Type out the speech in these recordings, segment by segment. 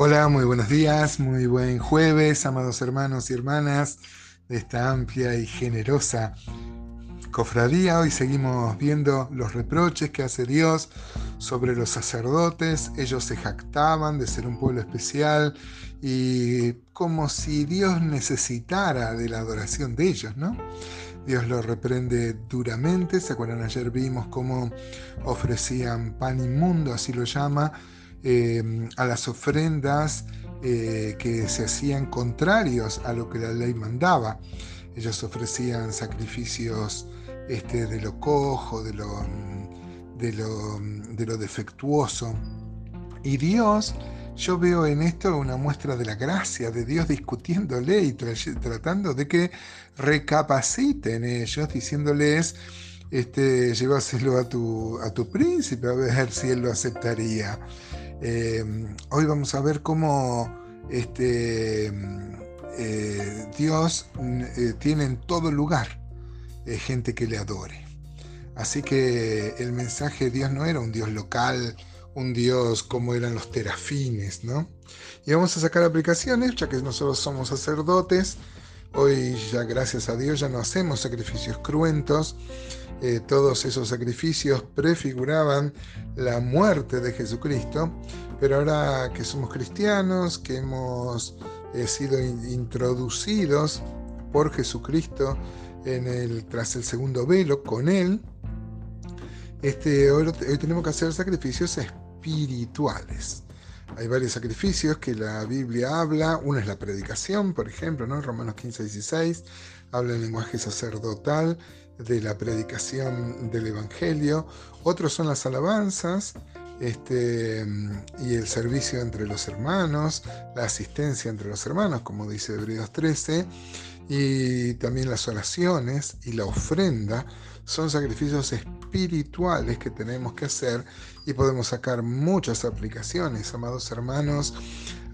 Hola, muy buenos días, muy buen jueves, amados hermanos y hermanas de esta amplia y generosa cofradía. Hoy seguimos viendo los reproches que hace Dios sobre los sacerdotes. Ellos se jactaban de ser un pueblo especial y como si Dios necesitara de la adoración de ellos, ¿no? Dios lo reprende duramente. ¿Se acuerdan? Ayer vimos cómo ofrecían pan inmundo, así lo llama eh, a las ofrendas eh, que se hacían contrarios a lo que la ley mandaba. Ellos ofrecían sacrificios este, de lo cojo, de lo, de de defectuoso. Y Dios, yo veo en esto una muestra de la gracia de Dios discutiéndole y tratando de que recapaciten ellos, diciéndoles, este, llévaselo a tu, a tu príncipe a ver si él lo aceptaría. Em, hoy vamos a ver cómo este, eh, Dios eh, tiene en todo lugar eh, gente que le adore. Así que el mensaje de Dios no era un Dios local, un Dios como eran los terafines, ¿no? Y vamos a sacar aplicaciones, ya que nosotros somos sacerdotes. Hoy ya gracias a Dios ya no hacemos sacrificios cruentos, eh, todos esos sacrificios prefiguraban la muerte de Jesucristo, pero ahora que somos cristianos, que hemos eh, sido introducidos por Jesucristo en el, tras el segundo velo con Él, este, hoy, tenemos que hacer sacrificios espirituales. Hay varios sacrificios que la Biblia habla. Uno es la predicación, por ejemplo, ¿no? Romanos 15, 16 habla en lenguaje sacerdotal de la predicación del Evangelio, otros son las alabanzas este, y el servicio entre los hermanos, la asistencia entre los hermanos, como dice Hebreos 13, y también las oraciones y la ofrenda son sacrificios espirituales que tenemos que hacer y podemos sacar muchas aplicaciones, amados hermanos,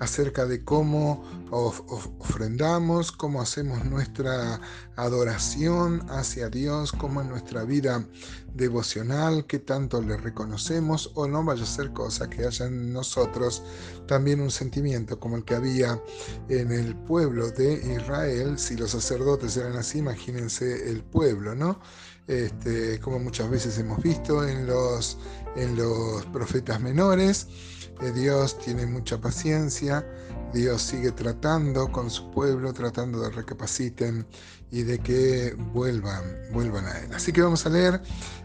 acerca de cómo ofrendamos, cómo hacemos nuestra adoración hacia Dios, cómo en nuestra vida devocional, qué tanto le reconocemos o no vaya a ser cosa que haya en nosotros también un sentimiento como el que había en el pueblo de Israel. Si los sacerdotes eran así, imagínense el pueblo, ¿no? Este, como muchas veces hemos visto en los, en los profetas menores. Eh, Dios tiene mucha paciencia, Dios sigue tratando con su pueblo, tratando de recapaciten y de que vuelvan, vuelvan a Él. Así que vamos a leer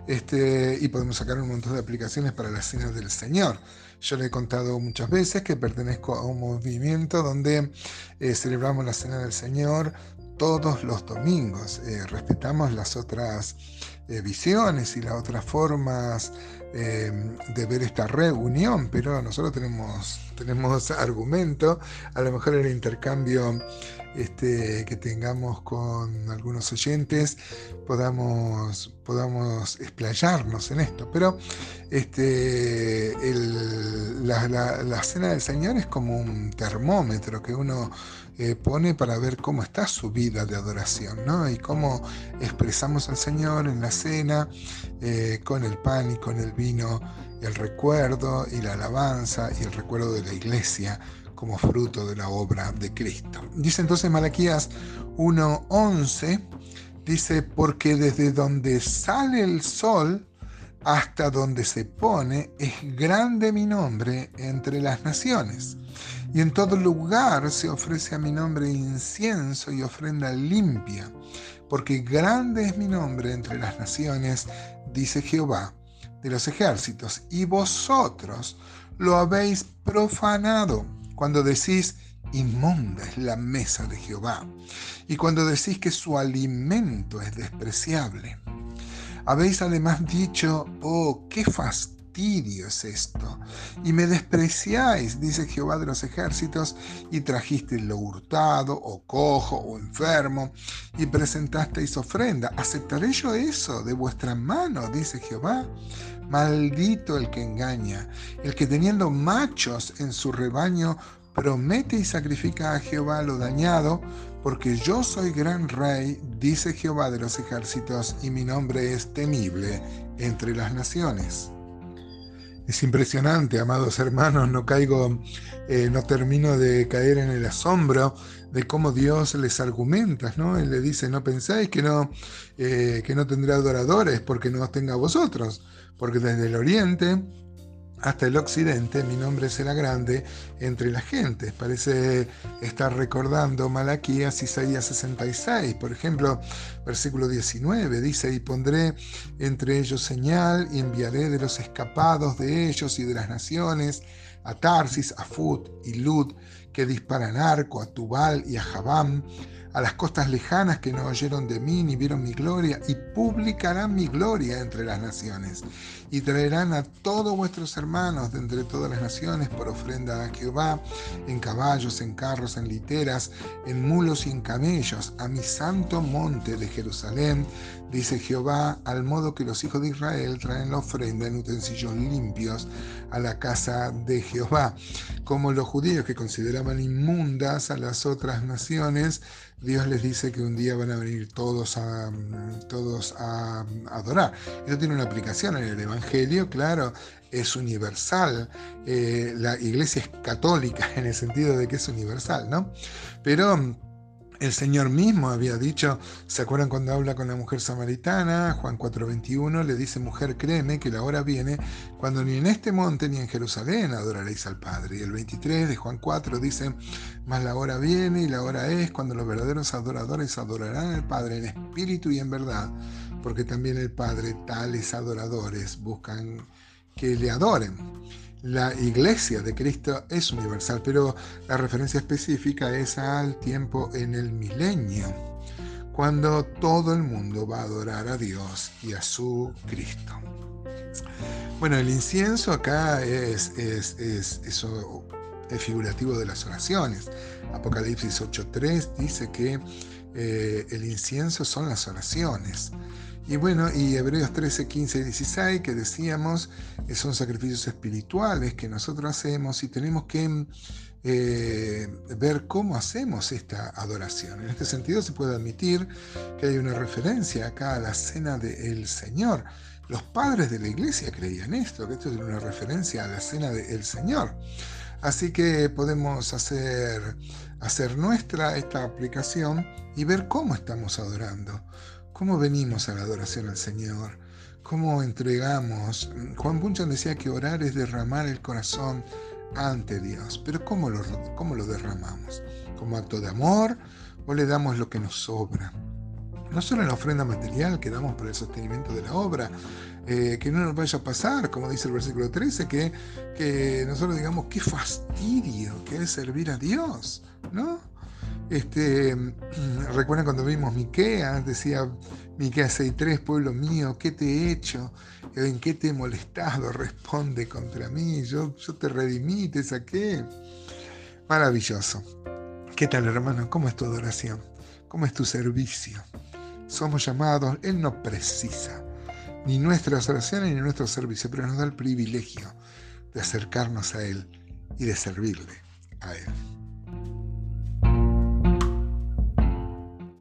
este, y podemos sacar un montón de aplicaciones para las cenas del Señor. Yo le he contado muchas veces que pertenezco a un movimiento donde eh, celebramos la cena del Señor todos los domingos. Eh, respetamos las otras eh, visiones y las otras formas eh, de ver esta reunión, pero nosotros tenemos, tenemos argumento, a lo mejor el intercambio este, que tengamos con algunos oyentes podamos, podamos explayarnos en esto. Pero este, la, la, cena del Señor es como un termómetro que uno eh, pone para ver cómo está su vida de adoración, ¿no? Y cómo expresamos al Señor en la cena eh, con el pan y con el vino, el recuerdo y la alabanza y el recuerdo de la iglesia como fruto de la obra de Cristo. Dice entonces Malaquías 1.11, dice, porque desde donde sale el sol hasta donde se pone, es grande mi nombre entre las naciones. Y en todo lugar se ofrece a mi nombre incienso y ofrenda limpia, porque grande es mi nombre entre las naciones, dice Jehová de los ejércitos, y vosotros lo habéis profanado cuando decís, inmunda es la mesa de Jehová, y cuando decís que su alimento es despreciable. Habéis además dicho, oh, qué fastidio es esto, y me despreciáis, dice Jehová de los ejércitos, y trajisteis lo hurtado, o cojo, o enfermo, y presentasteis ofrenda. ¿Aceptaré yo eso de vuestra mano, dice Jehová? Maldito el que engaña, el que teniendo machos en su rebaño promete y sacrifica a Jehová lo dañado, porque yo soy gran rey, dice Jehová de los ejércitos, y mi nombre es temible entre las naciones. Es impresionante, amados hermanos, no caigo, eh, no termino de caer en el asombro de cómo Dios les argumenta, ¿no? Él le dice, no pensáis que no, eh, que no tendrá adoradores porque no os tenga vosotros, porque desde el oriente hasta el occidente, mi nombre será grande entre las gentes. Parece estar recordando Malaquías Isaías 66, por ejemplo, versículo 19, dice, y pondré entre ellos señal y enviaré de los escapados de ellos y de las naciones a Tarsis, a Fut y Lud, que disparan arco, a Tubal y a Jabam, a las costas lejanas que no oyeron de mí ni vieron mi gloria, y publicarán mi gloria entre las naciones, y traerán a todos vuestros hermanos de entre todas las naciones por ofrenda a Jehová, en caballos, en carros, en literas, en mulos y en camellos, a mi santo monte de Jerusalén, dice Jehová, al modo que los hijos de Israel traen la ofrenda en utensilios limpios a la casa de Jehová, como los judíos que consideraban inmundas a las otras naciones, Dios les dice que un día van a venir todos a, todos a adorar. Esto tiene una aplicación en el Evangelio, claro, es universal. Eh, la iglesia es católica en el sentido de que es universal, ¿no? Pero el Señor mismo había dicho, ¿se acuerdan cuando habla con la mujer samaritana? Juan 4:21 le dice, mujer, créeme que la hora viene cuando ni en este monte ni en Jerusalén adoraréis al Padre. Y el 23 de Juan 4 dice, mas la hora viene y la hora es cuando los verdaderos adoradores adorarán al Padre en espíritu y en verdad, porque también el Padre tales adoradores buscan que le adoren. La iglesia de Cristo es universal, pero la referencia específica es al tiempo en el milenio, cuando todo el mundo va a adorar a Dios y a su Cristo. Bueno, el incienso acá es, figurativo de las oraciones. Apocalipsis 8.3 dice que eh, el incienso son las oraciones. Y bueno, y Hebreos 13, 15 y 16, que decíamos, que son sacrificios espirituales que nosotros hacemos y tenemos que eh, ver cómo hacemos esta adoración. En este sentido se puede admitir que hay una referencia acá a la cena del Señor. Los padres de la iglesia creían esto, que esto es una referencia a la cena del Señor. Así que podemos hacer, hacer nuestra esta aplicación y ver cómo estamos adorando cómo venimos a la adoración al Señor, cómo entregamos. Juan Bunyan decía que orar es derramar el corazón ante Dios, pero ¿cómo lo, cómo lo derramamos? ¿Como acto de amor o le damos lo que nos sobra? No solo en la ofrenda material que damos para el sostenimiento de la obra, eh, que no nos vaya a pasar, como dice el versículo 13, que, que nosotros digamos, qué fastidio que es servir a Dios, ¿no? Este, recuerdan cuando vimos Miqueas, decía Miqueas 6.3, pueblo mío, ¿qué te he hecho? ¿En qué te he molestado? Responde contra mí, yo, yo te redimí, te saqué. Maravilloso. ¿Qué tal hermano? ¿Cómo es tu adoración? ¿Cómo es tu servicio? Somos llamados, Él no precisa ni nuestras oraciones ni nuestro servicio, pero nos da el privilegio de acercarnos a Él y de servirle a Él.